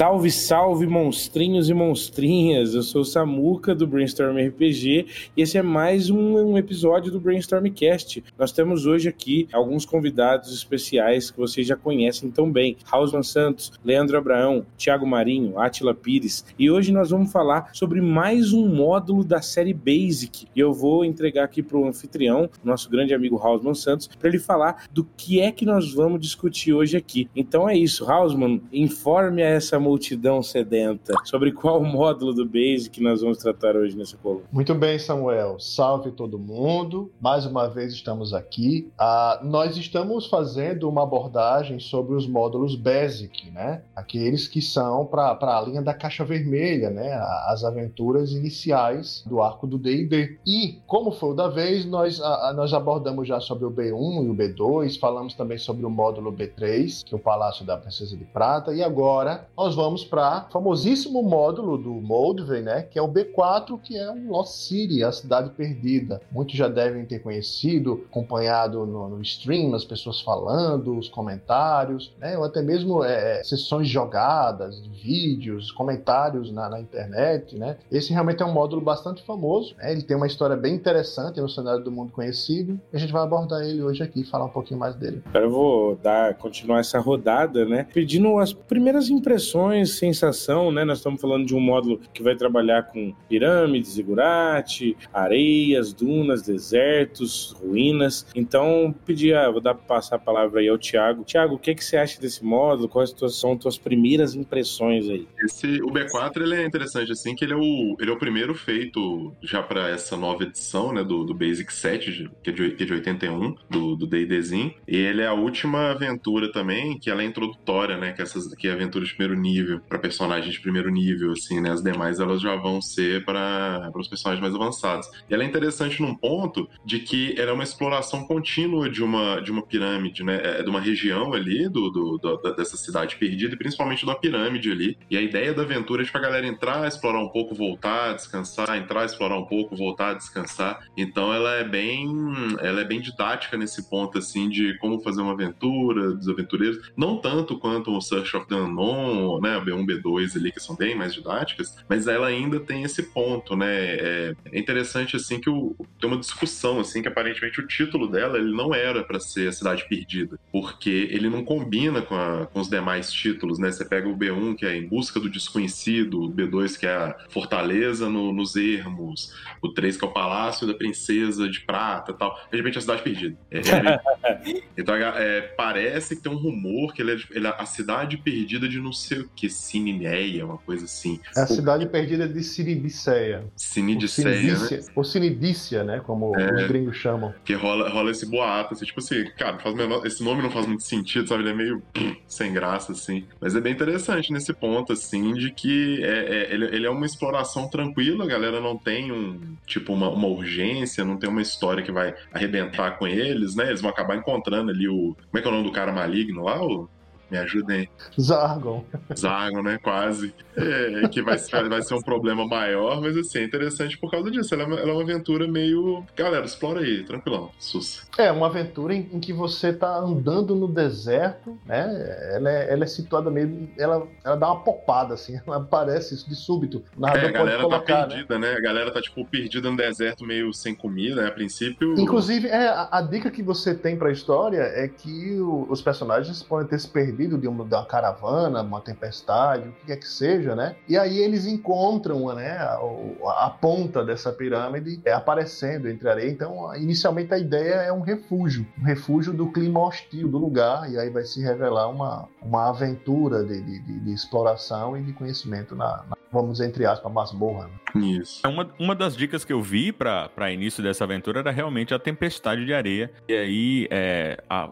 Salve, salve, monstrinhos e monstrinhas! Eu sou o Samuca do Brainstorm RPG e esse é mais um, um episódio do Brainstormcast. Nós temos hoje aqui alguns convidados especiais que vocês já conhecem tão bem: Hausman Santos, Leandro Abraão, Thiago Marinho, Atila Pires. E hoje nós vamos falar sobre mais um módulo da série Basic. E eu vou entregar aqui para o anfitrião, nosso grande amigo Hausman Santos, para ele falar do que é que nós vamos discutir hoje aqui. Então é isso, Hausman, informe a essa multidão sedenta. Sobre qual módulo do Basic nós vamos tratar hoje nessa coluna? Muito bem, Samuel. Salve todo mundo. Mais uma vez estamos aqui. Ah, nós estamos fazendo uma abordagem sobre os módulos Basic, né? Aqueles que são para a linha da caixa vermelha, né? As aventuras iniciais do arco do D&D. E, como foi o da vez, nós, nós abordamos já sobre o B1 e o B2, falamos também sobre o módulo B3, que é o Palácio da Princesa de Prata, e agora nós nós vamos para o famosíssimo módulo do Moldvay, né, que é o B4, que é o Lost City, a cidade perdida. Muitos já devem ter conhecido, acompanhado no, no stream, as pessoas falando, os comentários, né, ou até mesmo é, sessões jogadas, vídeos, comentários na, na, internet. Né. Esse realmente é um módulo bastante famoso, né, ele tem uma história bem interessante no cenário do mundo conhecido, e a gente vai abordar ele hoje aqui, falar um pouquinho mais dele. Eu vou dar, continuar essa rodada, né, pedindo as primeiras impressões sensação, né? Nós estamos falando de um módulo que vai trabalhar com pirâmides, zigurate, areias, dunas, desertos, ruínas. Então, pedir, ah, vou dar passar a palavra aí ao Tiago. Tiago, o que, que você acha desse módulo? Quais são tuas primeiras impressões aí? Esse, o B4 ele é interessante assim que ele é o, ele é o primeiro feito já para essa nova edição, né, do, do Basic 7, que é de, que é de 81, do do D&Dzinho. E ele é a última aventura também, que ela é introdutória, né, que essas que é aventura de primeiro nível nível, para personagens de primeiro nível, assim, né? As demais elas já vão ser para os personagens mais avançados. E ela é interessante num ponto de que ela é uma exploração contínua de uma, de uma pirâmide, né? É de uma região ali, do, do, do dessa cidade perdida, e principalmente da pirâmide ali. E a ideia da aventura é de pra galera entrar, explorar um pouco, voltar, descansar, entrar, explorar um pouco, voltar, descansar. Então ela é bem, ela é bem didática nesse ponto, assim, de como fazer uma aventura, dos aventureiros. Não tanto quanto o Search of the Unknown né, a B1, B2 ali, que são bem mais didáticas, mas ela ainda tem esse ponto, né? É, é interessante, assim, que o, tem uma discussão, assim, que aparentemente o título dela, ele não era para ser A Cidade Perdida, porque ele não combina com, a, com os demais títulos, né? Você pega o B1, que é Em Busca do Desconhecido, o B2, que é a Fortaleza no, nos Ermos, o 3, que é o Palácio da Princesa de Prata tal. De repente, A Cidade Perdida. É, é, então, é, parece que tem um rumor que ele é, ele é a Cidade Perdida de não sei o que, Sinineia, uma coisa assim. É a cidade perdida de Sinidiceia. Sinidiceia, né? Ou Sinidícia, né? Como é, os gringos chamam. Que rola, rola esse boato, assim, tipo assim, cara, faz menor, esse nome não faz muito sentido, sabe? Ele é meio sem graça, assim. Mas é bem interessante nesse ponto, assim, de que é, é ele, ele, é uma exploração tranquila, a galera não tem um, tipo, uma, uma urgência, não tem uma história que vai arrebentar com eles, né? Eles vão acabar encontrando ali o. Como é que é o nome do cara maligno lá? O me ajudem. Zargon. Zargon, né? Quase. É, que vai, vai ser um problema maior, mas assim, é interessante por causa disso. Ela é, uma, ela é uma aventura meio. Galera, explora aí, tranquilão, sus. É, uma aventura em, em, que você tá andando no deserto, né? Ela é, ela é situada meio. Ela, ela dá uma popada, assim, ela aparece isso de súbito. É, a galera tá colocar, tá perdida, né? né? A galera tá, tipo, perdida no deserto, meio sem comida, né? A princípio. Inclusive, é, a, a dica que você tem pra história é que o, os personagens podem ter se perdido de uma, de uma caravana, uma tempestade, o que quer que seja, né? E aí eles encontram né, a, a ponta dessa pirâmide é, aparecendo entre a areia. Então, inicialmente a ideia é um refúgio, um refúgio do clima hostil do lugar, e aí vai se revelar uma, uma aventura de, de, de exploração e de conhecimento na, na vamos entre aspas, masmorra. Né? Isso. Uma, uma das dicas que eu vi para início dessa aventura era realmente a tempestade de areia. E aí, é, a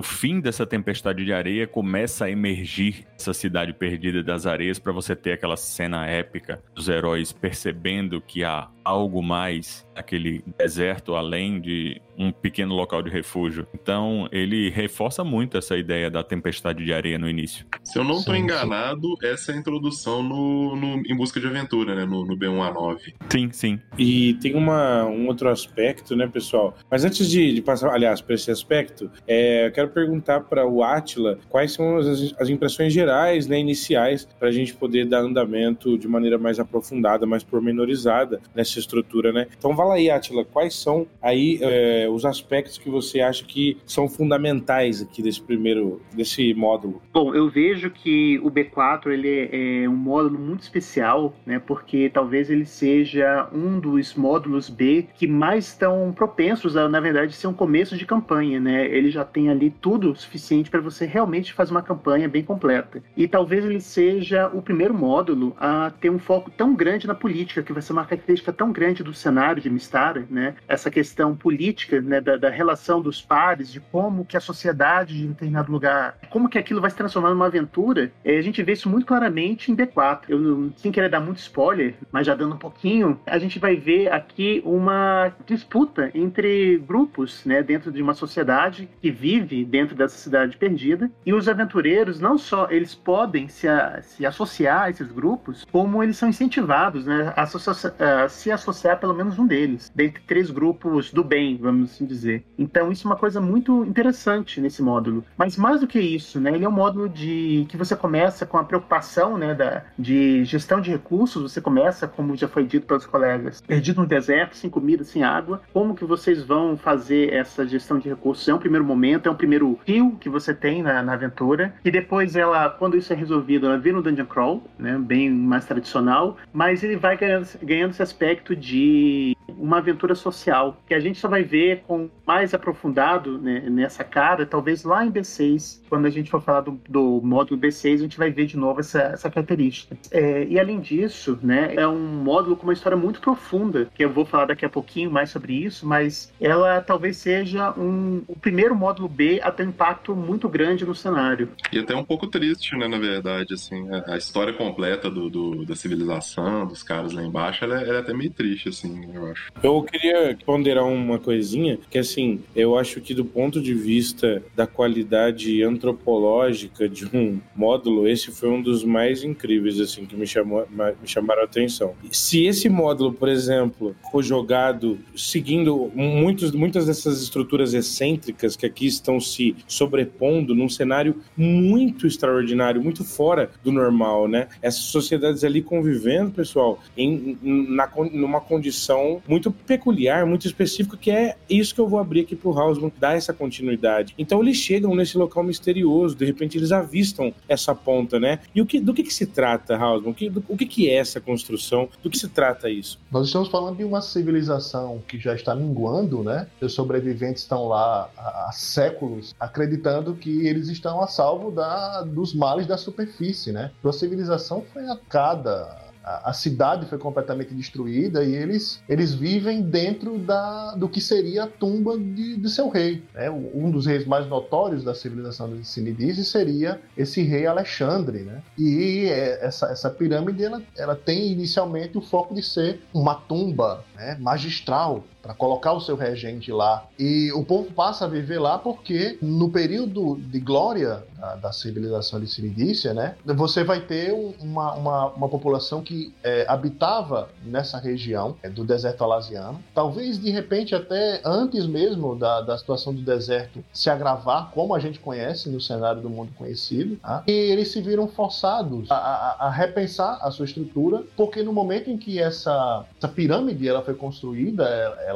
o fim dessa tempestade de areia começa a emergir essa cidade perdida das areias para você ter aquela cena épica dos heróis percebendo que há algo mais aquele deserto além de um pequeno local de refúgio. Então, ele reforça muito essa ideia da tempestade de areia no início. Se eu não estou enganado, essa é a introdução no, no, Em Busca de Aventura, né? No, no B1A9. Sim, sim. E tem uma, um outro aspecto, né, pessoal? Mas antes de, de passar, aliás, para esse aspecto, é, eu quero perguntar para o Atila quais são as, as impressões gerais, né, iniciais, para a gente poder dar andamento de maneira mais aprofundada, mais pormenorizada nessa estrutura, né? Então, fala aí, Atila, quais são aí é, os aspectos que você acha que são fundamentais aqui desse primeiro, desse módulo? Bom, eu vejo que o B4 ele é, é um módulo muito especial, né? Porque talvez ele seja um dos módulos B que mais estão propensos a, na verdade, ser um começo de campanha, né? Ele já tem ali tudo suficiente para você realmente fazer uma campanha bem completa. E talvez ele seja o primeiro módulo a ter um foco tão grande na política, que vai ser uma característica tão grande do cenário de Mistara, né? Essa questão política, né, da, da relação dos pares, de como que a sociedade de determinado lugar, como que aquilo vai se transformar numa aventura, é, a gente vê isso muito claramente em B4. Eu não, sem querer dar muito spoiler, mas já dando um pouquinho, a gente vai ver aqui uma disputa entre grupos, né, dentro de uma sociedade que vive dentro dessa cidade perdida, e os aventureiros não só eles podem se, a, se associar a esses grupos, como eles são incentivados, né, a, a, se associar a pelo menos um deles, dentre três grupos do bem, vamos assim dizer. Então isso é uma coisa muito interessante nesse módulo. Mas mais do que isso, né, ele é um módulo de que você começa com a preocupação, né, da, de gestão de recursos, você começa, como já foi dito pelos colegas, perdido no deserto, sem comida, sem água. Como que vocês vão fazer essa gestão de recursos? É um primeiro momento, é um primeiro fio que você tem na, na aventura. E depois ela, quando isso é resolvido, ela vira um dungeon crawl, né, bem mais tradicional, mas ele vai ganhando, ganhando esse aspecto de uma aventura social, que a gente só vai ver com mais aprofundado né, nessa cara, talvez lá em B6, quando a gente for falar do, do módulo B6, a gente vai ver de novo essa, essa característica. É, e além disso, né, é um módulo com uma história muito profunda, que eu vou falar daqui a pouquinho mais sobre isso, mas ela talvez seja um, o primeiro módulo B a ter um impacto muito grande no cenário. E até um pouco triste, né, na verdade, assim, a, história completa do, do, da civilização, dos caras lá embaixo, ela, é, ela é até meio triste, assim, eu acho. Eu queria ponderar uma coisinha, que assim, eu acho que do ponto de vista da qualidade antropológica de um módulo, esse foi um dos mais incríveis, assim, que me, chamou, me chamaram a atenção. Se esse módulo, por exemplo, for jogado seguindo muitos, muitas dessas estruturas excêntricas que aqui estão se sobrepondo num cenário muito extraordinário, muito fora do normal, né? Essas sociedades ali convivendo, pessoal, em, na, numa condição muito peculiar, muito específica, que é isso que eu vou abrir aqui pro Hausman, dar essa continuidade. Então eles chegam nesse local misterioso, de repente eles avistam essa ponta, né? E o que, do que, que se trata, Hausman? O que, do, o que, que é essa construção? Do que se trata isso? Nós estamos falando de uma civilização que já está minguando, né? Os sobreviventes estão lá há séculos acreditando que eles estão a salvo da, dos males da superfície, né? A civilização foi atacada a, cidade foi completamente destruída e eles, eles vivem dentro da, do que seria a tumba de, de seu rei. Né? Um dos reis mais notórios da civilização de Sinidise seria esse rei Alexandre. Né? E é, essa, essa pirâmide ela, ela tem inicialmente o foco de ser uma tumba né, magistral para colocar o seu regente lá. E o povo passa a viver lá porque no período de glória da, da civilização de Ciridícia, né, você vai ter uma, uma, uma população que é, habitava nessa região é, do deserto alasiano. Talvez de repente até antes mesmo da, da situação do deserto se agravar, como a gente conhece no cenário do mundo conhecido, tá? e eles se viram forçados a, a, a, repensar a sua estrutura, porque no momento em que essa, essa pirâmide ela foi construída, ela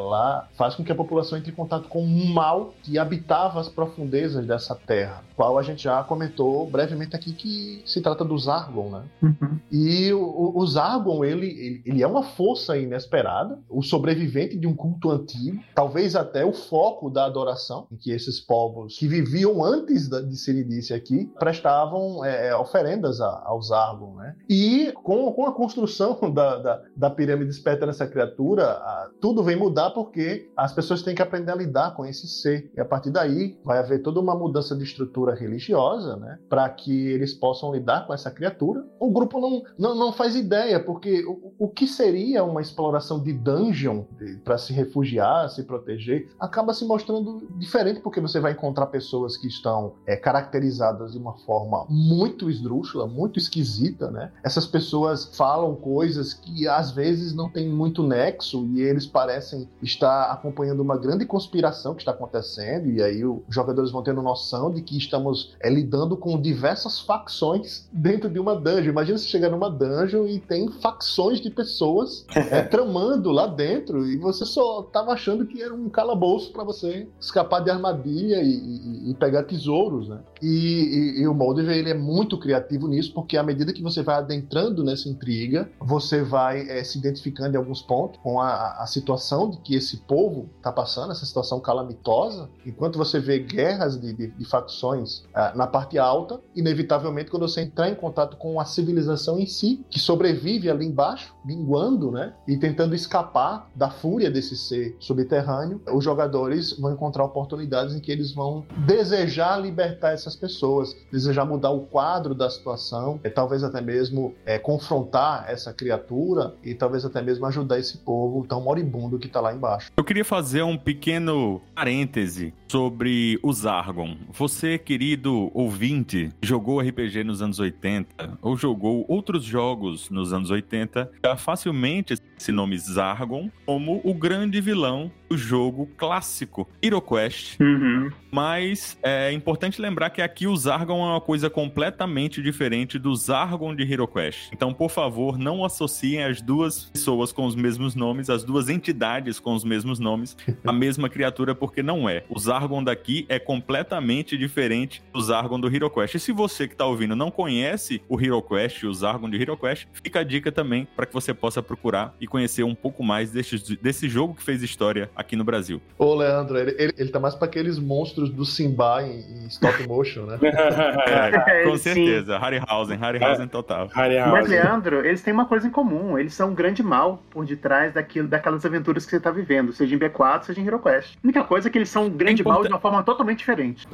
faz com que a população entre em contato com um mal que habitava as profundezas dessa terra, qual a gente já comentou brevemente aqui que se trata do Zargon, né? Uhum. E o, o Zargon, ele, ele, é uma força inesperada, o sobrevivente de um culto antigo, talvez até o foco da adoração, em que esses povos que viviam antes de Siridice aqui prestavam é, é, oferendas a, ao Zargon, né? E com, com a construção da, da, da pirâmide desperta nessa criatura, a, tudo vem mudar porque as pessoas têm que aprender a lidar com esse ser. E a partir daí vai haver toda uma mudança de estrutura religiosa, né? Para que eles possam lidar com essa criatura. O grupo não, não, não faz ideia, porque o, o que seria uma exploração de dungeon para se refugiar, se proteger, acaba se mostrando diferente, porque você vai encontrar pessoas que estão é, caracterizadas de uma forma muito esdrúxula, muito esquisita, né? Essas pessoas falam coisas que às vezes não tem muito nexo e eles parecem está acompanhando uma grande conspiração que está acontecendo, e aí os jogadores vão tendo noção de que estamos é, lidando com diversas facções dentro de uma dungeon. Imagina se chegar numa dungeon e tem facções de pessoas é, tramando lá dentro, e você só estava achando que era um calabouço para você escapar de armadilha e, e, e pegar tesouros, né? E, e, o Moldiver ele é muito criativo nisso, porque à medida que você vai adentrando nessa intriga, você vai é, se identificando em alguns pontos com a, a situação de que esse povo está passando, essa situação calamitosa, enquanto você vê guerras de, de, de facções uh, na parte alta, inevitavelmente quando você entrar em contato com a civilização em si, que sobrevive ali embaixo, minguando, né, e tentando escapar da fúria desse ser subterrâneo, os jogadores vão encontrar oportunidades em que eles vão desejar libertar essas pessoas, desejar mudar o quadro da situação, é, talvez até mesmo é, confrontar essa criatura e talvez até mesmo ajudar esse povo tão moribundo que está lá embaixo. Eu queria fazer um pequeno parêntese sobre o Zargon. Você, querido ouvinte, jogou RPG nos anos 80 ou jogou outros jogos nos anos 80, já facilmente esse nome Zargon como o grande vilão do jogo clássico HeroQuest. Uhum. Mas é importante lembrar que aqui o Zargon é uma coisa completamente diferente do Zargon de HeroQuest. Então, por favor, não associem as duas pessoas com os mesmos nomes, as duas entidades com os mesmos nomes, a mesma criatura, porque não é. O Zargon daqui é completamente diferente do Zargon do HeroQuest. E se você que está ouvindo não conhece o HeroQuest, o Zargon de HeroQuest, fica a dica também para que você possa procurar e conhecer um pouco mais desse, desse jogo que fez história aqui no Brasil. Ô, Leandro, ele, ele, ele tá mais para aqueles monstros do Simba em, em stop motion, né? é, com certeza. Harryhausen, Harryhausen total. Harryhausen. Mas, Leandro, eles têm uma coisa em comum. Eles são um grande mal por detrás daquilo, daquelas aventuras que você tá vivendo, seja em B4, seja em HeroQuest. A única coisa é que eles são um grande é mal de uma forma totalmente diferente.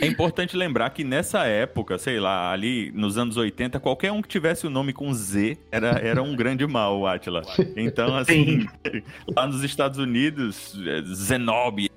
É importante lembrar que nessa época, sei lá, ali nos anos 80, qualquer um que tivesse o nome com Z era, era um grande mal, Atila. Então, assim, lá nos Estados Unidos, é, Zenobia, né?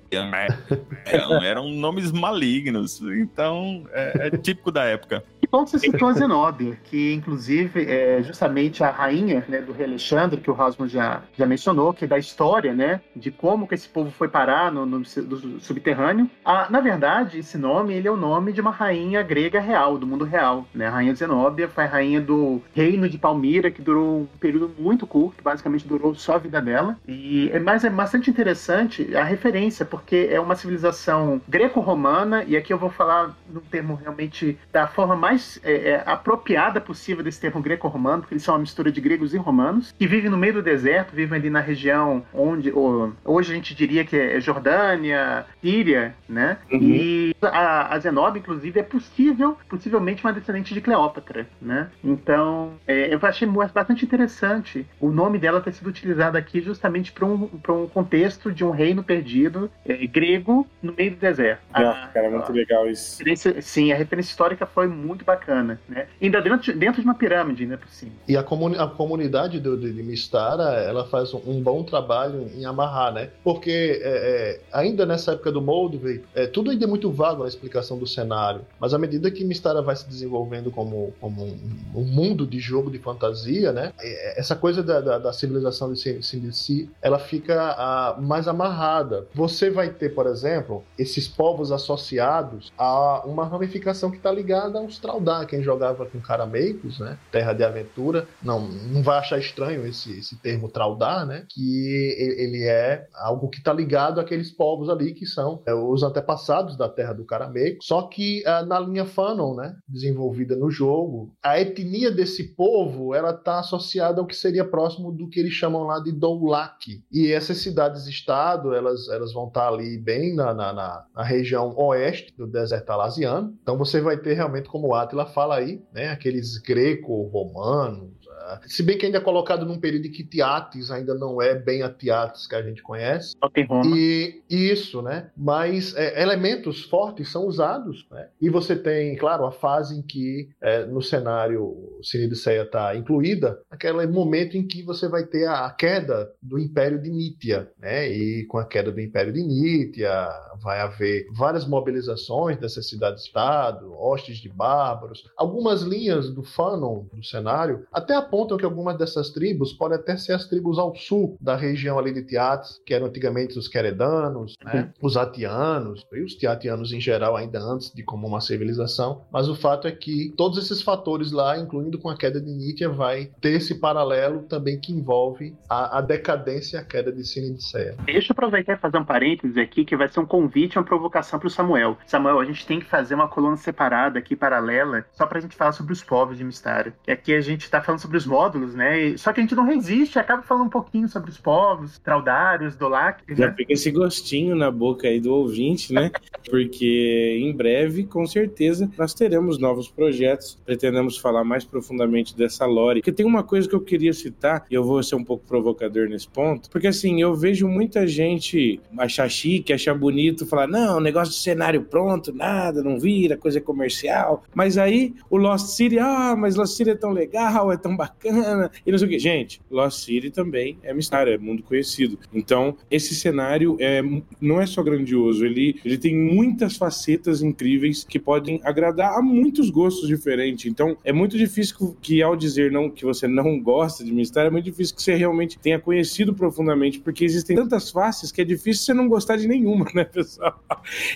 Eram, eram nomes malignos. Então, é, é típico da época bom que você citou a Zenobia, que inclusive é justamente a rainha né, do rei Alexandre, que o Rosman já, já mencionou, que é da história, né, de como que esse povo foi parar no, no, no subterrâneo. Ah, na verdade, esse nome ele é o nome de uma rainha grega real, do mundo real. Né? A rainha Zenobia foi a rainha do reino de Palmira, que durou um período muito curto, basicamente durou só a vida dela. E, é mas é bastante interessante a referência, porque é uma civilização greco-romana, e aqui eu vou falar no termo realmente da forma mais mais é, é, apropriada possível desse termo greco-romano, porque eles são uma mistura de gregos e romanos, que vivem no meio do deserto, vivem ali na região onde ou, hoje a gente diria que é Jordânia, Síria, né? Uhum. E a, a Zenobia, inclusive, é possível, possivelmente uma descendente de Cleópatra, né? Então, é, eu achei bastante interessante o nome dela ter sido utilizado aqui justamente para um, um contexto de um reino perdido é, grego no meio do deserto. Ah, cara, muito legal isso. Sim, a referência histórica foi muito bacana, né? Ainda dentro, dentro de uma pirâmide, né, por cima. E a, comuni a comunidade do, de, de Mistara, ela faz um, um, bom trabalho em amarrar, né? Porque é, é, ainda nessa época do Moldvay, é, tudo ainda é muito vago na explicação do cenário, mas à medida que Mistara vai se desenvolvendo como, como um, um mundo de jogo de fantasia, né? É, essa coisa da, da, da civilização de Sindisi, ela fica a, mais amarrada. Você vai ter, por exemplo, esses povos associados a uma ramificação que está ligada aos Traldar, quem jogava com Carameicos, né? Terra de Aventura, não, não vai achar estranho esse, esse termo Traldar, né? Que ele é algo que está ligado àqueles povos ali que são é, os antepassados da Terra do Carameico, só que é, na linha Fanon, né? Desenvolvida no jogo, a etnia desse povo, ela está associada ao que seria próximo do que eles chamam lá de Doulak. E essas cidades-estado, elas, elas vão estar tá ali bem na, na, na, na região oeste do deserto alasiano. Então você vai ter realmente como o Atila fala aí, né? Aqueles greco-romanos, se bem que ainda é colocado num período em que Tiates ainda não é bem a Tiates que a gente conhece. E isso, né? Mas é, elementos fortes são usados, né? E você tem, claro, a fase em que é, no cenário Sinidiceia está incluída, aquele momento em que você vai ter a queda do Império de Nítia, né? E com a queda do Império de Nítia vai haver várias mobilizações dessas cidades-estado, hostes de bárbaros, algumas linhas do Fanon do cenário, até apontam que algumas dessas tribos podem até ser as tribos ao sul da região ali de Tiates, que eram antigamente os Queredanos, né? os Atianos, e os Tiatianos em geral, ainda antes de como uma civilização. Mas o fato é que todos esses fatores lá, incluindo com a queda de Nítia, vai ter esse paralelo também que envolve a, a decadência e a queda de Sinidicea. Deixa eu aproveitar e fazer um parênteses aqui, que vai ser um convite, uma provocação para o Samuel. Samuel, a gente tem que fazer uma coluna separada aqui, paralela, só para a gente falar sobre os povos de Mistário. E aqui a gente está falando sobre os módulos, né? Só que a gente não resiste, acaba falando um pouquinho sobre os povos, Traudários, Dolac. Já né? fica esse gostinho na boca aí do ouvinte, né? Porque em breve, com certeza, nós teremos novos projetos. Pretendemos falar mais profundamente dessa lore. Porque tem uma coisa que eu queria citar, e eu vou ser um pouco provocador nesse ponto, porque assim, eu vejo muita gente achar chique, achar bonito, falar, não, negócio de cenário pronto, nada, não vira, coisa comercial. Mas aí o Lost City, ah, mas Lost City é tão legal, é tão bacana, e não sei o que. Gente, Lost City também é mistério, é mundo conhecido. Então, esse cenário é, não é só grandioso, ele, ele tem muitas facetas incríveis que podem agradar a muitos gostos diferentes. Então, é muito difícil que, que ao dizer não que você não gosta de mistério, é muito difícil que você realmente tenha conhecido profundamente, porque existem tantas faces que é difícil você não gostar de nenhuma, né, pessoal?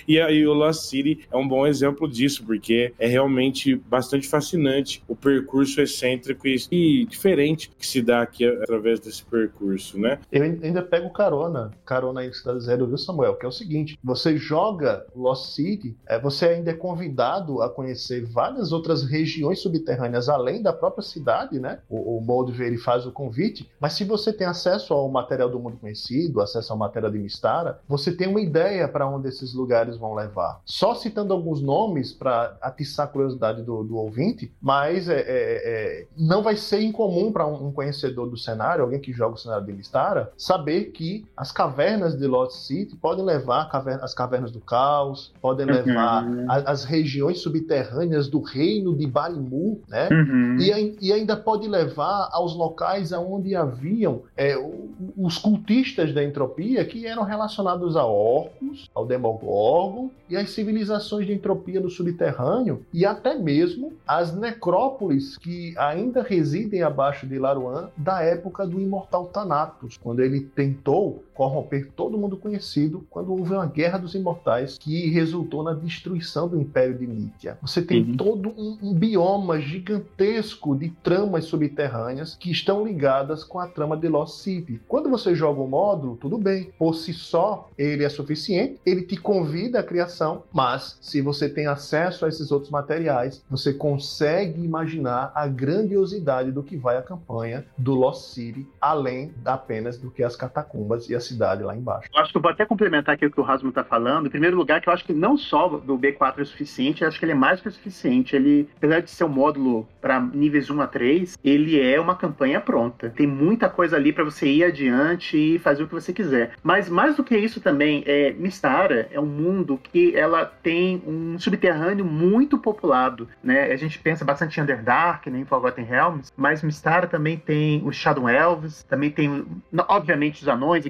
E aí o Lost City é um bom exemplo disso, porque é realmente bastante fascinante o percurso excêntrico e diferente que se dá aqui através desse percurso, né? Eu ainda pego carona, carona aí está dizendo, viu, Samuel? Que é o seguinte: você joga Lost City, é, você ainda é convidado a conhecer várias outras regiões subterrâneas além da própria cidade, né? O, o Moldver ele faz o convite, mas se você tem acesso ao material do mundo conhecido, acesso ao material de Mistara, você tem uma ideia para onde esses lugares vão levar. Só citando alguns nomes para atiçar a curiosidade do, do ouvinte, mas é, é, é, não vai ser incomum para um, um, conhecedor do cenário, alguém que joga o cenário de Mistara, saber que as cavernas de Lost City podem levar as cavernas do caos, podem levar uhum. a, as regiões subterrâneas do reino de Balimu, né? Uhum. E, e, ainda pode levar aos locais onde haviam é, os cultistas da entropia que eram relacionados a orcos, ao Demogorgon e às civilizações de entropia no subterrâneo e até mesmo as necrópolis que ainda residem abaixo de Laruan da época do imortal Thanatos, quando ele tentou corromper todo mundo conhecido quando houve uma guerra dos imortais que resultou na destruição do Império de Nítia. Você tem uhum. todo um, um, bioma gigantesco de tramas subterrâneas que estão ligadas com a trama de Lost City. Quando você joga o módulo, tudo bem, por si só ele é suficiente, ele te convida à criação, mas se você tem acesso a esses outros materiais, você consegue imaginar a grandiosidade do que vai a campanha do Lost City, além apenas do que as catacumbas e as cidade lá embaixo. Eu acho que eu vou até complementar aqui o que o Rasmus está falando. Em primeiro lugar, que eu acho que não só do B4 é suficiente, eu acho que ele é mais que o suficiente. Ele, apesar de ser um módulo para níveis 1 a 3, ele é uma campanha pronta. Tem muita coisa ali para você ir adiante e fazer o que você quiser. Mas mais do que isso também, é, Mistara é um mundo que ela tem um subterrâneo muito populado, né? A gente pensa bastante em Underdark, né, Forgotten Realms, mas Mistara também tem os Shadow Elves, também tem, obviamente, os anões e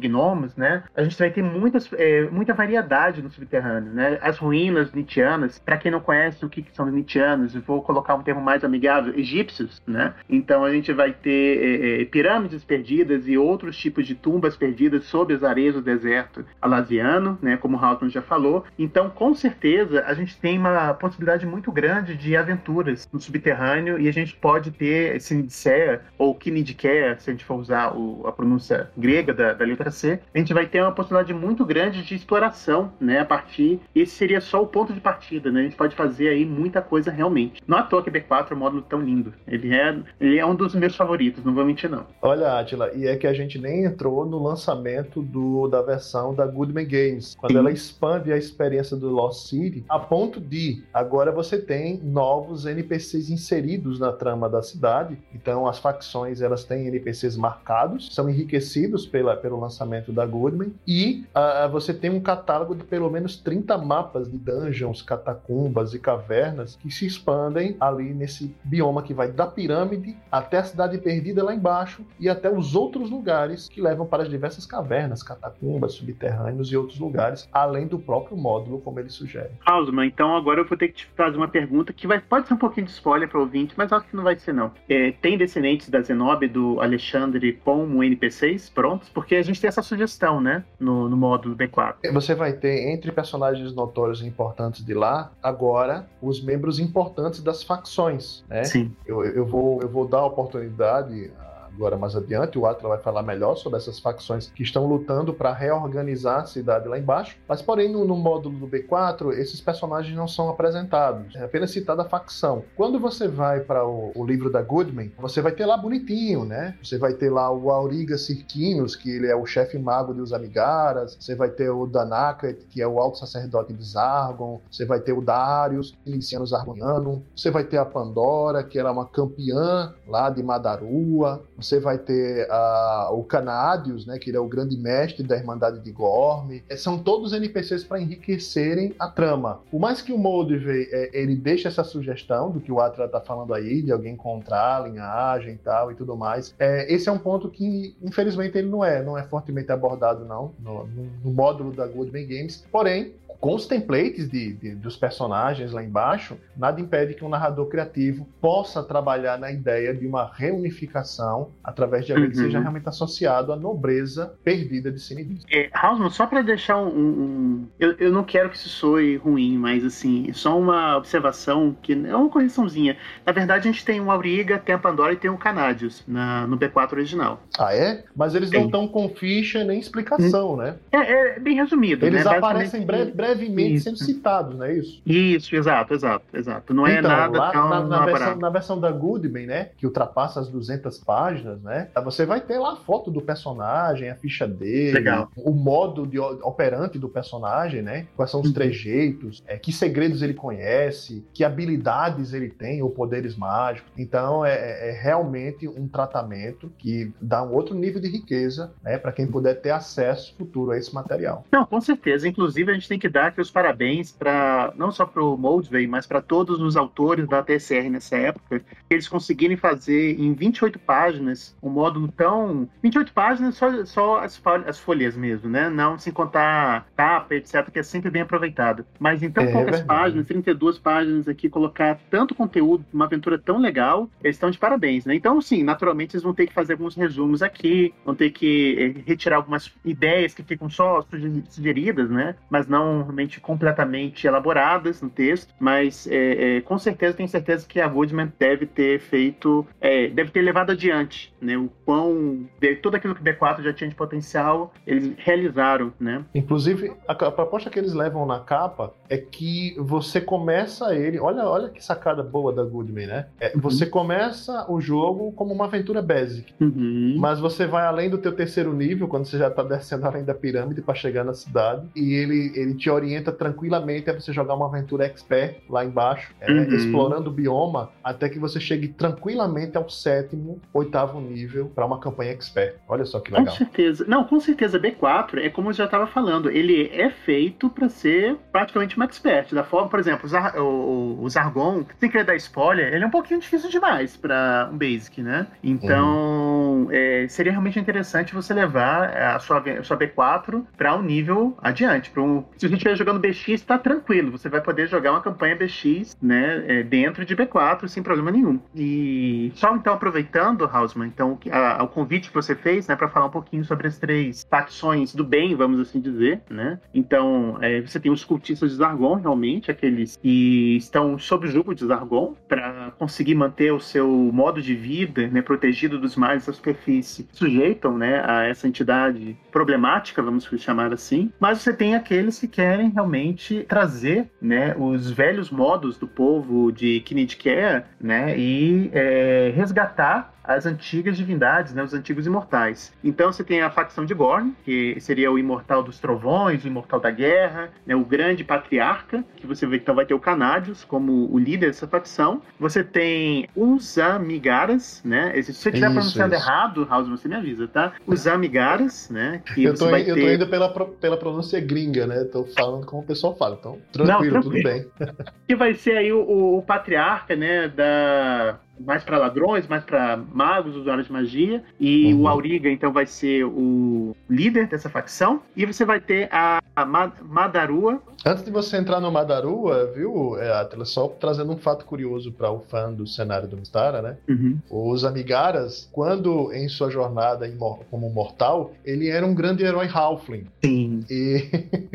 né? A gente vai ter muitas, é, muita variedade no subterrâneo, né? As ruínas nitianas, para quem não conhece o que, que são os nitianos, vou colocar um termo mais amigável, egípcios, né? Então a gente vai ter é, é, pirâmides perdidas e outros tipos de tumbas perdidas sob as areias do deserto alasiano, né? Como Houghton já falou. Então, com certeza, a gente tem uma possibilidade muito grande de aventuras no subterrâneo e a gente pode ter Sinidicea ou Kinidicea, se a gente for usar o, a pronúncia grega da, da letra C, a gente vai ter uma possibilidade muito grande de exploração, né? A partir. Esse seria só o ponto de partida, né? A gente pode fazer aí muita coisa realmente. Não à toa que B4 é um módulo tão lindo. Ele é, ele é um dos meus favoritos, não vou mentir, não. Olha, Atila, e é que a gente nem entrou no lançamento do, da versão da Goodman Games, quando Sim. ela expande a experiência do Lost City, a ponto de agora você tem novos NPCs inseridos na trama da cidade. Então as facções elas têm NPCs marcados, são enriquecidos pela, pelo lançamento da Goodman. E uh, você tem um catálogo de pelo menos 30 mapas de dungeons, catacumbas e cavernas que se expandem ali nesse bioma que vai da pirâmide até a cidade perdida lá embaixo e até os outros lugares que levam para as diversas cavernas, catacumbas, subterrâneos e outros lugares, além do próprio módulo, como ele sugere. Osman, então agora eu vou ter que te fazer uma pergunta que vai, pode ser um pouquinho de spoiler para o ouvinte, mas acho que não vai ser não. É, tem descendentes da Zenobe do Alexandre como NPCs prontos? Porque a gente tem essa sugestão, né? No, no módulo B4. Você vai ter entre personagens notórios e importantes de lá, agora, os membros importantes das facções, né? Sim. Eu, eu, vou, eu vou dar a oportunidade agora mais adiante. O Atla vai falar melhor sobre essas facções que estão lutando para reorganizar a cidade lá embaixo. Mas, porém, no, no, módulo do B4, esses personagens não são apresentados. É apenas citada a facção. Quando você vai para o, o, livro da Goodman, você vai ter lá bonitinho, né? Você vai ter lá o Auriga Cirquinos, que ele é o chefe mago de Amigaras. Você vai ter o Danaket, que é o alto sacerdote de Zargon. Você vai ter o Darius, miliciano zargoniano. Você vai ter a Pandora, que era uma campeã lá de Madarua. Você vai ter uh, o Canadius, né, que ele é o grande mestre da Irmandade de Gorme. É, são todos NPCs para enriquecerem a trama. Por mais que o Moldvay é, ele deixe essa sugestão do que o Atra está falando aí, de alguém encontrar a linhagem e tal e tudo mais, é, esse é um ponto que, infelizmente, ele não é, não é fortemente abordado não no, no, módulo da Goodman Games. Porém, com os templates de, de, dos personagens lá embaixo, nada impede que um narrador criativo possa trabalhar na ideia de uma reunificação através de alguém uhum. que seja realmente associado à nobreza perdida de Sinidis. É, Hausman, só para deixar um. um eu, eu não quero que isso soe ruim, mas assim, só uma observação que é uma correçãozinha. Na verdade, a gente tem o Auriga, tem a Pandora e tem o Canadius na, no B4 original. Ah, é? Mas eles não estão com ficha nem explicação, né? É, é, bem resumido. Eles né? aparecem breve, brevemente isso. sendo citados, não é isso? Isso, exato, exato, exato. Não é então, nada lá, tão na, na, versão, na versão da Goodman, né, que ultrapassa as 200 páginas, né, você vai ter lá a foto do personagem, a ficha dele, Legal. o modo de operante do personagem, né, quais são os uhum. trejeitos, é, que segredos ele conhece, que habilidades ele tem ou poderes mágicos. Então, é, é, é realmente um tratamento que dá um outro nível de riqueza, né, para quem puder ter acesso futuro a esse material. Não, com certeza. Inclusive, a gente tem que dar aqui os parabéns para não só para o Moldvay, mas para todos os autores da TSR nessa época, que eles conseguirem fazer em 28 páginas um módulo tão. 28 páginas só, só as, as folhas mesmo, né? Não sem contar capa, etc., que é sempre bem aproveitado. Mas em tão é, poucas verdade. páginas, 32 páginas aqui, colocar tanto conteúdo, uma aventura tão legal, eles estão de parabéns, né? Então, sim, naturalmente eles vão ter que fazer alguns resumos aqui, vão ter que eh, retirar algumas ideias que ficam só sugeridas, né? Mas não realmente completamente elaboradas no texto, mas é, é, com certeza tenho certeza que a Woodman deve ter feito, é, deve ter levado adiante, né? O quão de, tudo aquilo que o D4 já tinha de potencial, eles realizaram, né? Inclusive a, a proposta que eles levam na capa é que você começa ele, olha, olha que sacada boa da Goodman, né? É, uhum. Você começa o jogo como uma aventura basic, uhum. mas você vai além do teu terceiro nível quando você já tá descendo além da pirâmide para chegar na cidade e ele ele te orienta tranquilamente a você jogar uma aventura expert lá embaixo, é, uhum. explorando o bioma, até que você chegue tranquilamente ao sétimo, oitavo nível para uma campanha expert. Olha só que legal. Com certeza. Não, com certeza. B4 é como eu já estava falando, ele é feito para ser praticamente uma expert. Da forma, por exemplo, o, o, o Zargon, sem querer dar spoiler, ele é um pouquinho difícil demais para um basic, né? Então, uhum. é, seria realmente interessante você levar a sua, a sua B4 para um nível adiante. Um, se a gente estiver jogando BX, tá tranquilo. Você vai poder jogar uma campanha BX, né, é, dentro de B4, sem problema nenhum. E só então aproveitando, Hausman, então, a, o convite que você fez, né, para falar um pouquinho sobre as três facções do bem, vamos assim dizer, né? Então, é, você tem os cultistas Zargon, realmente, aqueles que estão sob o jugo de Zargon, para conseguir manter o seu modo de vida, né, protegido dos males da superfície, sujeitam, né, a essa entidade problemática, vamos chamar assim. Mas você tem aqueles que querem realmente trazer né, os velhos modos do povo de Knidker né, e é, resgatar as antigas divindades, né, os antigos imortais. Então você tem a facção de Gorn, que seria o imortal dos trovões, o imortal da guerra, né, o grande patriarca, que você vê, então vai ter o Canadius como o líder dessa facção. Você tem os Amigaras, né? Se você estiver pronunciando isso. errado, House, você me avisa, tá? Os Amigaras, né? Que eu, tô, eu ter... tô indo pela, pela pronúncia gringa, né? Tô falando como o pessoal fala, então tranquilo, Não, tranquilo. tudo bem. que vai ser aí o, o, o patriarca, né? Da mais para ladrões, mais para magos, usuários de magia. E uhum. o Auriga, então, vai ser o líder dessa facção. E você vai ter a, a Madarua. Antes de você entrar no Madarua, viu, é, Atlas, só trazendo um fato curioso para o fã do cenário do Mistara, né? Uhum. Os Amigaras, quando em sua jornada como mortal, ele era um grande herói Halfling. Sim. E,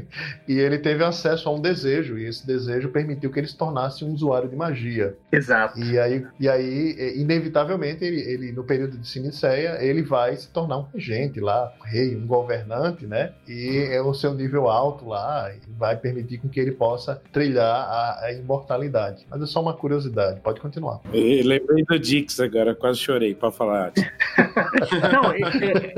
e ele teve acesso a um desejo, e esse desejo permitiu que ele se tornasse um usuário de magia. Exato. E aí, e aí inevitavelmente, ele, ele no período de Siniceia, ele vai se tornar um regente lá, um rei, um governante, né? E é o seu nível alto lá, vai permitir com que ele possa trilhar a, a imortalidade. Mas é só uma curiosidade, pode continuar. Lembrei do Dix agora, quase chorei para falar. Não, é,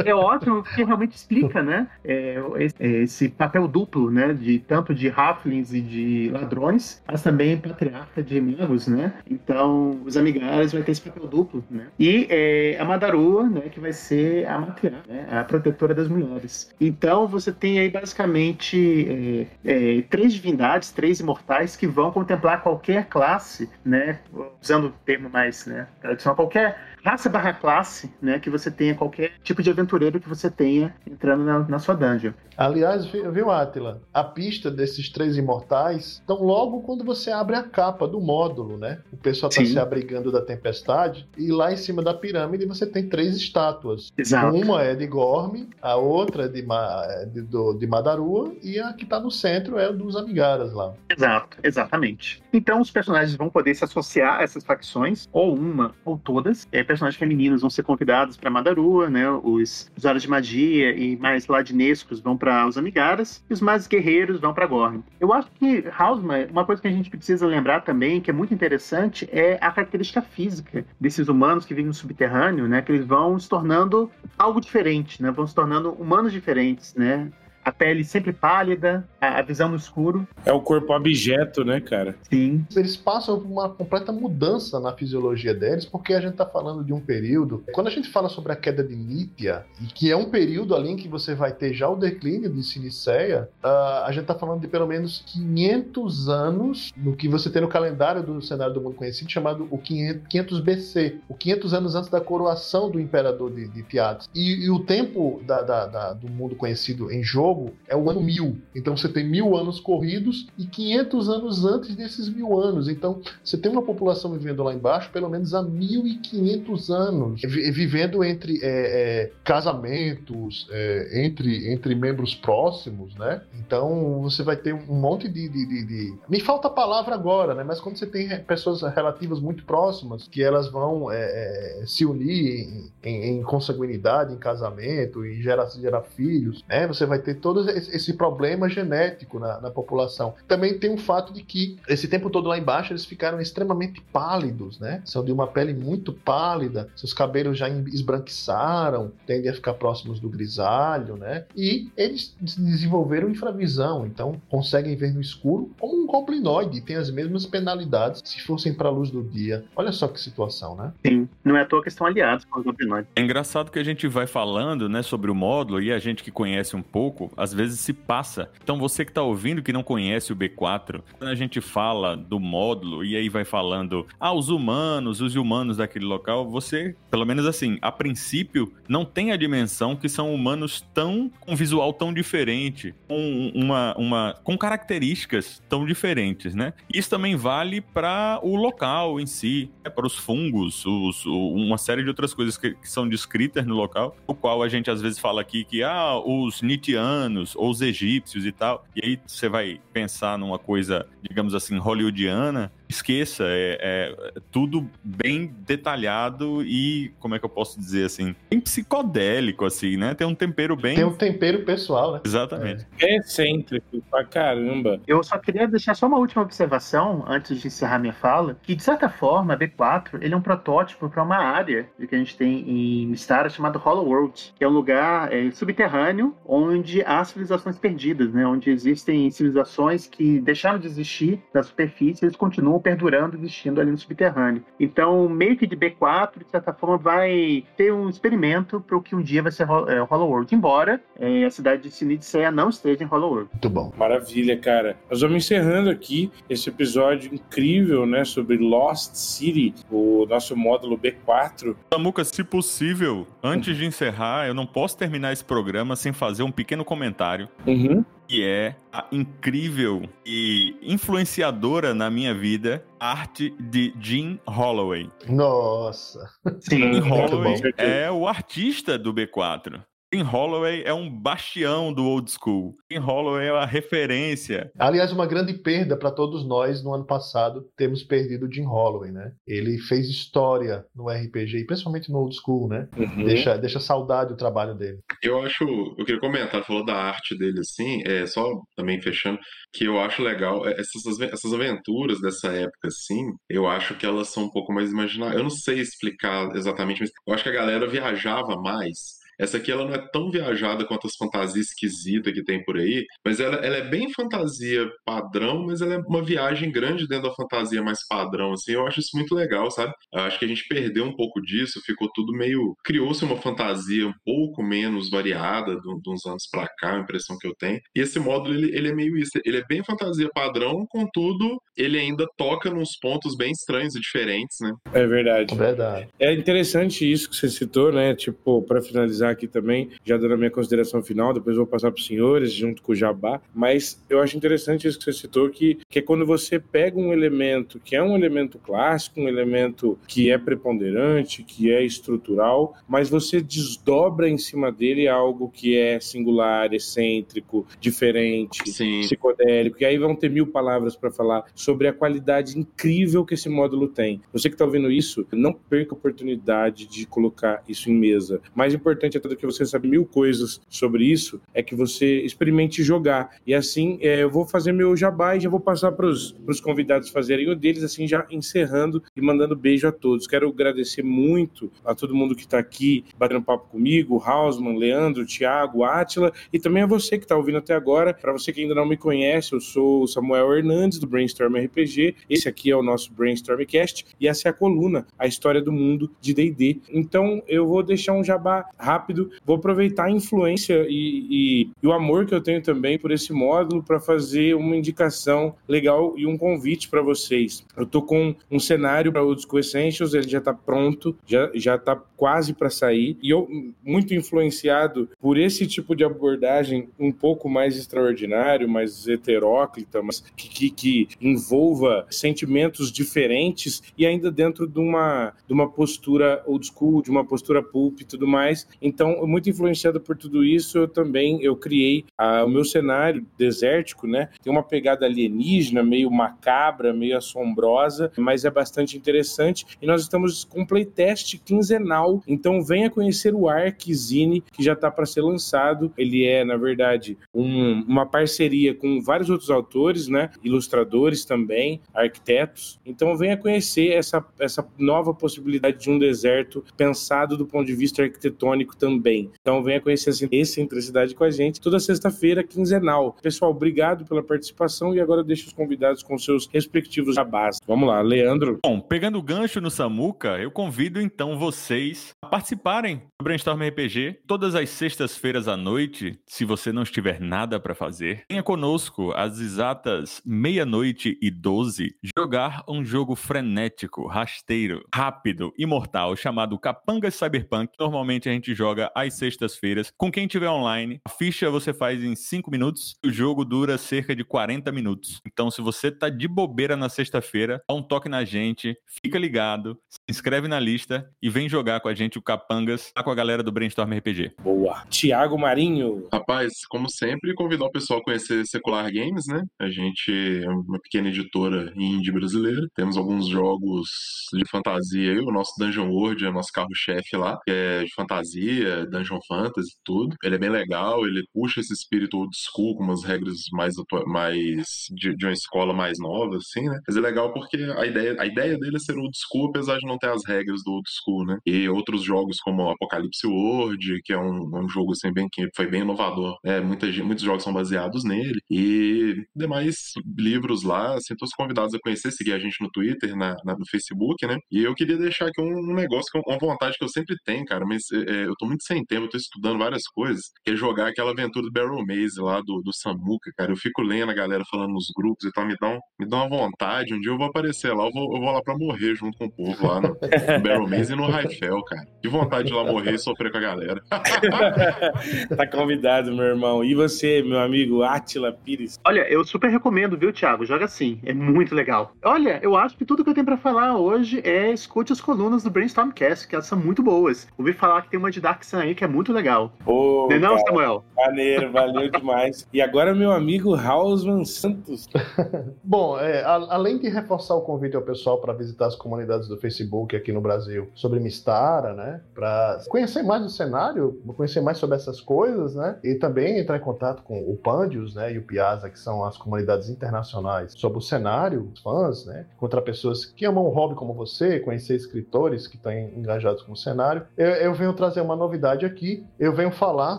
é, é, ótimo porque realmente explica, né? É, esse papel duplo, né? De tanto de Halflings e de ladrões, mas também patriarca de magos, né? Então, os amigares vai ter esse papel duplo, né? E é, a Madarua, né? Que vai ser a matriarca, né? A protetora das mulheres. Então, você tem aí basicamente é, é, três divindades, três imortais que vão contemplar qualquer classe, né? Usando o termo mais né, tradicional, qualquer raça barra classe, né? Que você tenha qualquer tipo de aventureiro que você tenha entrando na, na sua dungeon. Aliás, viu, Atila? A pista desses três imortais estão logo quando você abre a capa do módulo, né? O pessoal está se abrigando da tempestade e lá em cima da pirâmide você tem três estátuas. Exato. Uma é de Gorme, a outra é de, Ma, é de, do, de Madarua e a que está no centro é dos Amigaras lá. Exato, exatamente. Então os personagens vão poder se associar a essas facções, ou uma ou todas. É, personagens femininos vão ser convidados para Madarua, né? Os usuários de magia e mais ladinescos vão para os Amigaras e os mais guerreiros vão para Gorn. Eu acho que Hausmann, uma coisa que a gente precisa lembrar também, que é muito interessante, é a característica física desses humanos que vivem no subterrâneo, né? Que eles vão se tornando algo diferente, né? Vão se tornando humanos diferentes, né? A pele sempre pálida, a, visão no escuro. É o corpo objeto, né, cara? Sim. Eles passam por uma completa mudança na fisiologia deles, porque a gente tá falando de um período. Quando a gente fala sobre a queda de Nítia, e que é um período ali em que você vai ter já o declínio de Siniceia, uh, a gente tá falando de pelo menos 500 anos no que você tem no calendário do cenário do mundo conhecido, chamado o 500, 500 BC, o 500 anos antes da coroação do imperador de, de Tiados. E, e, o tempo da, da, da, do mundo conhecido em jogo jogo é o ano mil. Então você tem mil anos corridos e 500 anos antes desses mil anos. Então você tem uma população vivendo lá embaixo pelo menos há 1.500 anos, vivendo entre é, é, casamentos, é, entre, entre membros próximos, né? Então você vai ter um monte de, de, de, de... Me falta a palavra agora, né? Mas quando você tem pessoas relativas muito próximas, que elas vão é, é, se unir em, em, em consanguinidade, em casamento, e gerar, gerar filhos, né? Você vai ter todo esse problema genético na, na, população. Também tem o fato de que esse tempo todo lá embaixo eles ficaram extremamente pálidos, né? São de uma pele muito pálida, seus cabelos já esbranquiçaram, tendem a ficar próximos do grisalho, né? E eles desenvolveram infravisão, então conseguem ver no escuro como um goblinoide, tem as mesmas penalidades se fossem para a luz do dia. Olha só que situação, né? Sim, não é à toa que estão aliados com os goblinoides. É engraçado que a gente vai falando, né, sobre o módulo e a gente que conhece um pouco, às vezes se passa. Então você que está ouvindo que não conhece o B4, quando a gente fala do módulo e aí vai falando, ah, os humanos, os humanos daquele local, você, pelo menos assim, a princípio, não tem a dimensão que são humanos tão com visual tão diferente, com uma, uma com características tão diferentes, né? Isso também vale para o local em si, né? para os fungos, os, uma série de outras coisas que, que são descritas no local, o qual a gente às vezes fala aqui que ah, os nitianos romanos ou os egípcios e tal. E aí você vai pensar numa coisa, digamos assim, hollywoodiana, esqueça, é, é, tudo bem detalhado e, como é que eu posso dizer assim, bem psicodélico, assim, né? Tem um tempero bem. Tem um tempero pessoal, né? Exatamente. É excêntrico pra caramba. Eu só queria deixar só uma última observação, antes de encerrar minha fala, que de certa forma, a B4 ele é um protótipo para uma área que a gente tem em Star chamada Hollow World, que é um lugar é, subterrâneo onde há civilizações perdidas, né? Onde existem civilizações que deixaram de existir na superfície e eles continuam perdurando, existindo ali no subterrâneo. Então, meio que de B4, de certa forma, vai ter um experimento para o que um dia vai ser é, Hollow World, embora é, a cidade de Sinidseia não esteja em Hollow World. Muito bom. Maravilha, cara. Nós vamos encerrando aqui esse episódio incrível, né, sobre Lost City, o nosso módulo B4. Samuca, se possível, antes de encerrar, eu não posso terminar esse programa sem fazer um pequeno comentário. Uhum que é a incrível e influenciadora na minha vida arte de Jim Holloway. Nossa! Sim, Jim Holloway é o artista do B4. Tim Holloway é um bastião do old school. Tim Holloway é a referência. Aliás, uma grande perda para todos nós no ano passado termos perdido o Jim Holloway, né? Ele fez história no RPG, principalmente no old school, né? Uhum. Deixa, deixa saudade o trabalho dele. Eu acho, eu queria comentar, falou da arte dele assim, é só também fechando, que eu acho legal é, essas, essas aventuras dessa época assim, eu acho que elas são um pouco mais imaginadas. Eu não sei explicar exatamente, mas eu acho que a galera viajava mais essa aqui ela não é tão viajada quanto as fantasias esquisitas que tem por aí, mas ela, ela é bem fantasia padrão, mas ela é uma viagem grande dentro da fantasia mais padrão, assim. Eu acho isso muito legal, sabe? Eu acho que a gente perdeu um pouco disso, ficou tudo meio. Criou-se uma fantasia um pouco menos variada de uns anos pra cá, a impressão que eu tenho. E esse módulo, ele, ele é meio isso. Ele é bem fantasia padrão, contudo, ele ainda toca nos pontos bem estranhos e diferentes, né? É verdade. É verdade. É interessante isso que você citou, né? Tipo, para finalizar aqui também, já dando a minha consideração final, depois vou passar para os senhores, junto com o Jabá, mas eu acho interessante isso que você citou, que, que é quando você pega um elemento que é um elemento clássico, um elemento que é preponderante, que é estrutural, mas você desdobra em cima dele algo que é singular, excêntrico, diferente, Sim. psicodélico, e aí vão ter mil palavras para falar sobre a qualidade incrível que esse módulo tem. Você que está ouvindo isso, não perca a oportunidade de colocar isso em mesa. Mais importante é que você sabe mil coisas sobre isso, é que você experimente jogar. E assim, é, eu vou fazer meu jabá e já vou passar para os convidados fazerem o deles, assim, já encerrando e mandando beijo a todos. Quero agradecer muito a todo mundo que está aqui batendo papo comigo, Hausman, Leandro, Thiago, Átila, e também a você que está ouvindo até agora. Para você que ainda não me conhece, eu sou o Samuel Hernandes, do Brainstorm RPG. Esse aqui é o nosso Brainstormcast, e essa é a coluna, a história do mundo de D&D. Então, eu vou deixar um jabá rápido rápido. Vou aproveitar a influência e, e, e o amor que eu tenho também por esse módulo para fazer uma indicação legal e um convite para vocês. Eu tô com um cenário para o School Essentials, ele já está pronto, já já está quase para sair e eu muito influenciado por esse tipo de abordagem um pouco mais extraordinário, mais heteróclita, mas que, que, que envolva sentimentos diferentes e ainda dentro de uma de uma postura old school, de uma postura pulp e tudo mais. Então, muito influenciado por tudo isso, eu também eu criei o meu cenário desértico, né? Tem uma pegada alienígena, meio macabra, meio assombrosa, mas é bastante interessante. E nós estamos com playtest quinzenal, então venha conhecer o Ark Zine, que já está para ser lançado. Ele é, na verdade, um, uma parceria com vários outros autores, né? Ilustradores também, arquitetos. Então venha conhecer essa, essa nova possibilidade de um deserto pensado do ponto de vista arquitetônico também. Então venha conhecer essa excentricidade com a gente toda sexta-feira, quinzenal. Pessoal, obrigado pela participação e agora deixo os convidados com seus respectivos jabás. Vamos lá, Leandro. Bom, pegando o gancho no Samuca, eu convido então vocês a participarem do Brainstorm RPG todas as sextas-feiras à noite, se você não estiver nada para fazer. Venha conosco às exatas meia-noite e doze jogar um jogo frenético, rasteiro, rápido e mortal chamado Capangas Cyberpunk. Normalmente a gente joga joga às sextas-feiras com quem tiver online. A ficha você faz em 5 minutos, o jogo dura cerca de 40 minutos. Então, se você tá de bobeira na sexta-feira, dá um toque na gente, fica ligado, se inscreve na lista e vem jogar com a gente o Capangas lá com a galera do Brainstorm RPG. Boa. Tiago Marinho. Rapaz, como sempre, convidar o pessoal a conhecer Secular Games, né? A gente é uma pequena editora indie brasileira. Temos alguns jogos de fantasia aí. O nosso Dungeon World é o nosso carro-chefe lá, que é de fantasia D&D, Dungeon Fantasy e tudo. Ele é bem legal, ele puxa esse espírito old school com umas regras mais, mais de, de uma escola mais nova, assim, né? Mas é legal porque a ideia, a ideia dele é ser old school, apesar de não ter as regras do old school, né? E outros jogos como Apocalypse World, que é um, um jogo assim bem que foi bem inovador. É, muita, muitos jogos são baseados nele. E demais livros lá, assim, todos convidados a conhecer, seguir a gente no Twitter, na, na no Facebook, né? E eu queria deixar aqui um, um negócio, uma vontade que eu sempre tenho, cara, mas é, eu tô muito sem tempo, eu tô estudando várias coisas, que é jogar aquela aventura do Barrel Maze lá do, do Samuka, cara. Eu fico lendo a galera falando nos grupos e tal, me dá, um, me dá uma vontade. Um dia eu vou aparecer lá, eu vou, eu vou lá pra morrer junto com o povo lá no, no Barrel Maze e no Raifel, cara. Que vontade de lá morrer e sofrer com a galera. tá convidado, meu irmão. E você, meu amigo Atila Pires? Olha, eu super recomendo, viu, Thiago? Joga assim, é muito legal. Olha, eu acho que tudo que eu tenho para falar hoje é escute as colunas do Brainstormcast, que elas são muito boas. Ouvi falar que tem uma de Dark Sun aí que é muito legal. Ô, não, é não Samuel? Maneiro, valeu demais. E agora, meu amigo Hausman Santos. Bom, é, a, além de reforçar o convite ao pessoal para visitar as comunidades do Facebook aqui no Brasil sobre Mistara, né? Para conhecer mais do cenário, conhecer mais sobre essas coisas, né? E também entrar em contato com o Pandius, né? E o Piazza, que são as comunidades internacionais sobre o cenário, os fãs, né? Encontrar pessoas que amam o hobby como você, conhecer escritores que estão engajados com o cenário. Eu, eu venho trazer uma novidade aqui. Eu venho falar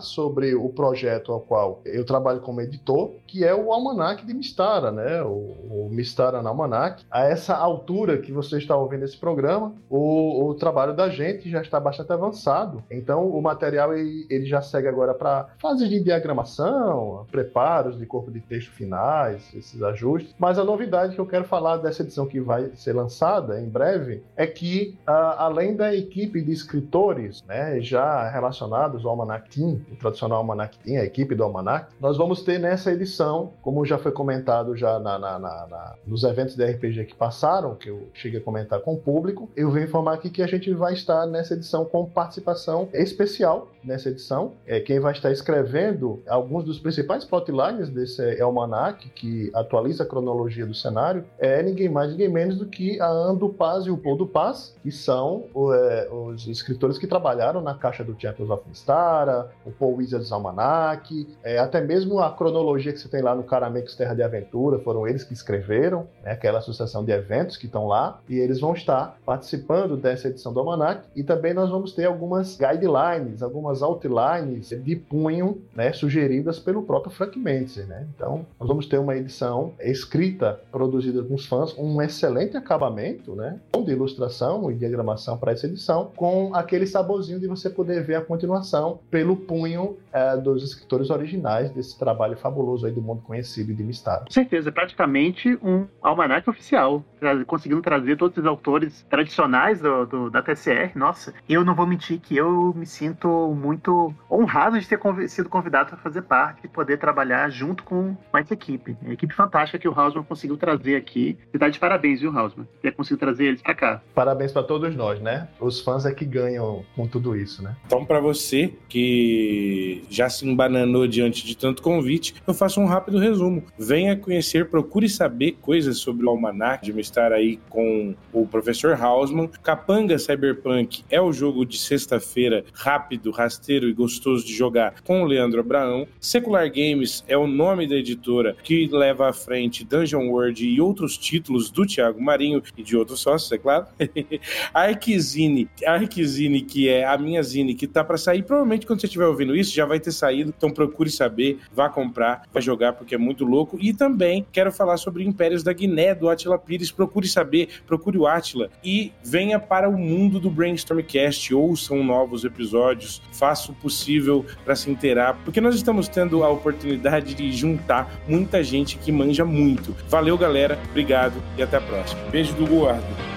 sobre o projeto ao qual eu trabalho como editor, que é o Almanac de Mistara, né? O, o Mistara no Almanac. A essa altura que você está ouvindo esse programa, o, o trabalho da gente já está bastante avançado. Então, o material ele, ele já segue agora para fases de diagramação, preparos de corpo de texto finais, esses ajustes. Mas a novidade que eu quero falar dessa edição que vai ser lançada em breve é que, além da equipe de escritores né, já relacionados ao Almanac Team, o tradicional Almanac Team, a equipe do Almanac, nós vamos ter nessa edição, como já foi comentado já na, na, na, na nos eventos de RPG que passaram, que eu cheguei a comentar com o público, eu venho informar aqui que a gente vai estar nessa edição com participação especial nessa edição. É, quem vai estar escrevendo alguns dos principais plotlines desse almanac, que atualiza a cronologia do cenário, é ninguém mais, ninguém menos do que a Ando Paz e o Paul do Paz, que são é, os escritores que trabalharam na caixa do Champions of Mistara, o Paul Wizards Almanac, é, até mesmo a cronologia que você tem lá no Caramex Terra de Aventura, foram eles que escreveram, né, aquela associação de eventos que estão lá, e eles vão estar participando dessa edição do Almanac, e também nós vamos ter algumas guidelines, algumas algumas outlines de punho né, sugeridas pelo próprio Frank Mentzer. Né? Então, nós vamos ter uma edição escrita, produzida com os fãs, um excelente acabamento né, de ilustração e diagramação para essa edição, com aquele saborzinho de você poder ver a continuação pelo punho é, dos escritores originais desse trabalho fabuloso aí do mundo conhecido e de mistério. Com certeza, praticamente um almanac oficial, conseguindo trazer todos os autores tradicionais do, do, da TCR. Nossa, eu não vou mentir que eu me sinto muito honrado de ter sido convidado para fazer parte e poder trabalhar junto com, com essa equipe. A equipe fantástica que o Hausman conseguiu trazer aqui. Você tá de parabéns, viu, Hausman? Ter conseguido trazer eles para cá. Parabéns para todos nós, né? Os fãs é que ganham com tudo isso, né? Então, para você que já se embananou diante de tanto convite, eu faço um rápido resumo. Venha conhecer, procure saber coisas sobre o Almanac, de estar aí com o professor Hausman. Capanga Cyberpunk é o jogo de sexta-feira rápido, racional rasteiro e gostoso de jogar com o Leandro Abraão. Secular Games é o nome da editora que leva à frente Dungeon World e outros títulos do Thiago Marinho e de outros sócios, é claro. Arquizine, Arquizine, que é a minha zine, que tá para sair. Provavelmente quando você estiver ouvindo isso, já vai ter saído. Então procure saber, vá comprar, vai jogar porque é muito louco. E também quero falar sobre Impérios da Guiné, do Atila Pires. Procure saber, procure o Atila e venha para o mundo do Brainstormcast. Ouçam novos episódios, faça o possível para se inteirar, porque nós estamos tendo a oportunidade de juntar muita gente que manja muito. Valeu, galera. Obrigado e até a próxima. Beijo do Guardo.